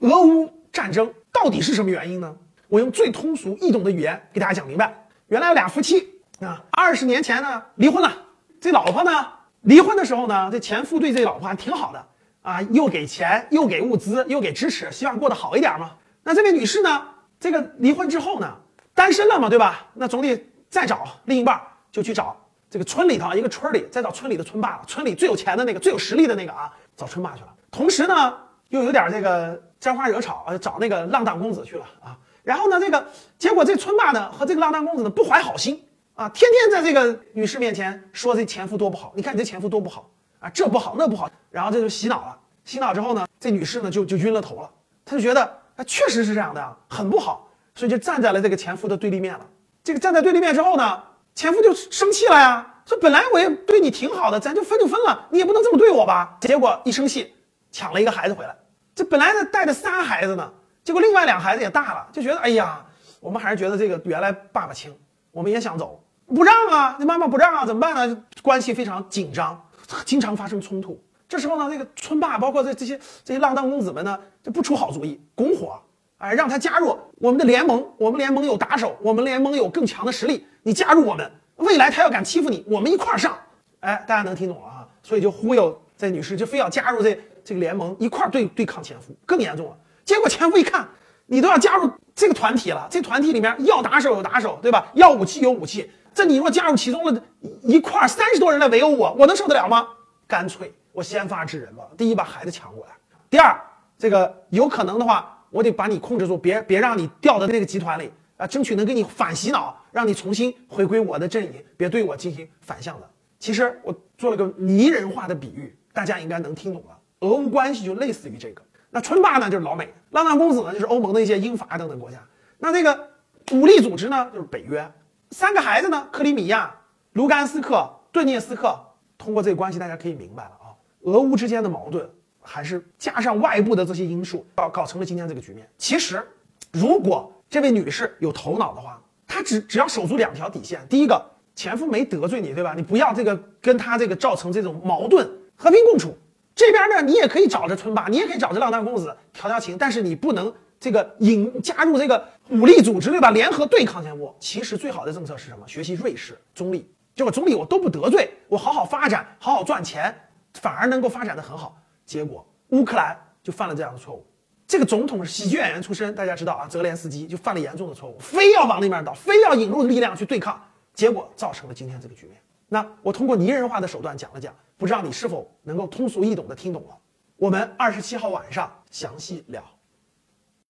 俄乌战争到底是什么原因呢？我用最通俗易懂的语言给大家讲明白。原来有俩夫妻啊，二十年前呢离婚了。这老婆呢离婚的时候呢，这前夫对这老婆还挺好的啊，又给钱，又给物资，又给支持，希望过得好一点嘛。那这位女士呢，这个离婚之后呢，单身了嘛，对吧？那总得再找另一半，就去找这个村里头一个村里，再找村里的村霸了，村里最有钱的那个，最有实力的那个啊，找村霸去了。同时呢，又有点这个沾花惹草啊，找那个浪荡公子去了啊。然后呢，这个结果这村霸呢和这个浪荡公子呢不怀好心啊，天天在这个女士面前说这前夫多不好，你看你这前夫多不好啊，这不好那不好，然后这就洗脑了。洗脑之后呢，这女士呢就就晕了头了，她就觉得啊确实是这样的，很不好，所以就站在了这个前夫的对立面了。这个站在对立面之后呢，前夫就生气了呀，说本来我也对你挺好的，咱就分就分了，你也不能这么对我吧。结果一生气。抢了一个孩子回来，这本来呢带着仨孩子呢，结果另外两孩子也大了，就觉得哎呀，我们还是觉得这个原来爸爸轻，我们也想走，不让啊，那妈妈不让啊，怎么办呢？关系非常紧张，经常发生冲突。这时候呢，这个村霸包括这这些这些浪荡公子们呢，就不出好主意，拱火，哎，让他加入我们的联盟，我们联盟有打手，我们联盟有更强的实力，你加入我们，未来他要敢欺负你，我们一块儿上。哎，大家能听懂了啊？所以就忽悠这女士，就非要加入这。这个联盟一块对对抗前夫更严重了，结果前夫一看，你都要加入这个团体了，这团体里面要打手有打手，对吧？要武器有武器，这你若加入其中了，一块三十多人来围殴我，我能受得了吗？干脆我先发制人吧，第一把孩子抢过来，第二，这个有可能的话，我得把你控制住，别别让你掉到那个集团里啊，争取能给你反洗脑，让你重新回归我的阵营，别对我进行反向的。其实我做了个拟人化的比喻，大家应该能听懂了。俄乌关系就类似于这个，那春霸呢就是老美，浪荡公子呢就是欧盟的一些英法等等国家，那这个武力组织呢就是北约，三个孩子呢克里米亚、卢甘斯克、顿涅斯克，通过这个关系大家可以明白了啊，俄乌之间的矛盾还是加上外部的这些因素，搞搞成了今天这个局面。其实，如果这位女士有头脑的话，她只只要守住两条底线，第一个，前夫没得罪你，对吧？你不要这个跟他这个造成这种矛盾，和平共处。这边呢，你也可以找着村霸，你也可以找着浪荡公子调调情，但是你不能这个引加入这个武力组织，对吧？联合对抗前夫。其实最好的政策是什么？学习瑞士，中立，就我中立，我都不得罪，我好好发展，好好赚钱，反而能够发展的很好。结果乌克兰就犯了这样的错误。这个总统是喜剧演员出身，大家知道啊，泽连斯基就犯了严重的错误，非要往那边倒，非要引入力量去对抗，结果造成了今天这个局面。那我通过拟人化的手段讲了讲，不知道你是否能够通俗易懂的听懂了？我们二十七号晚上详细聊。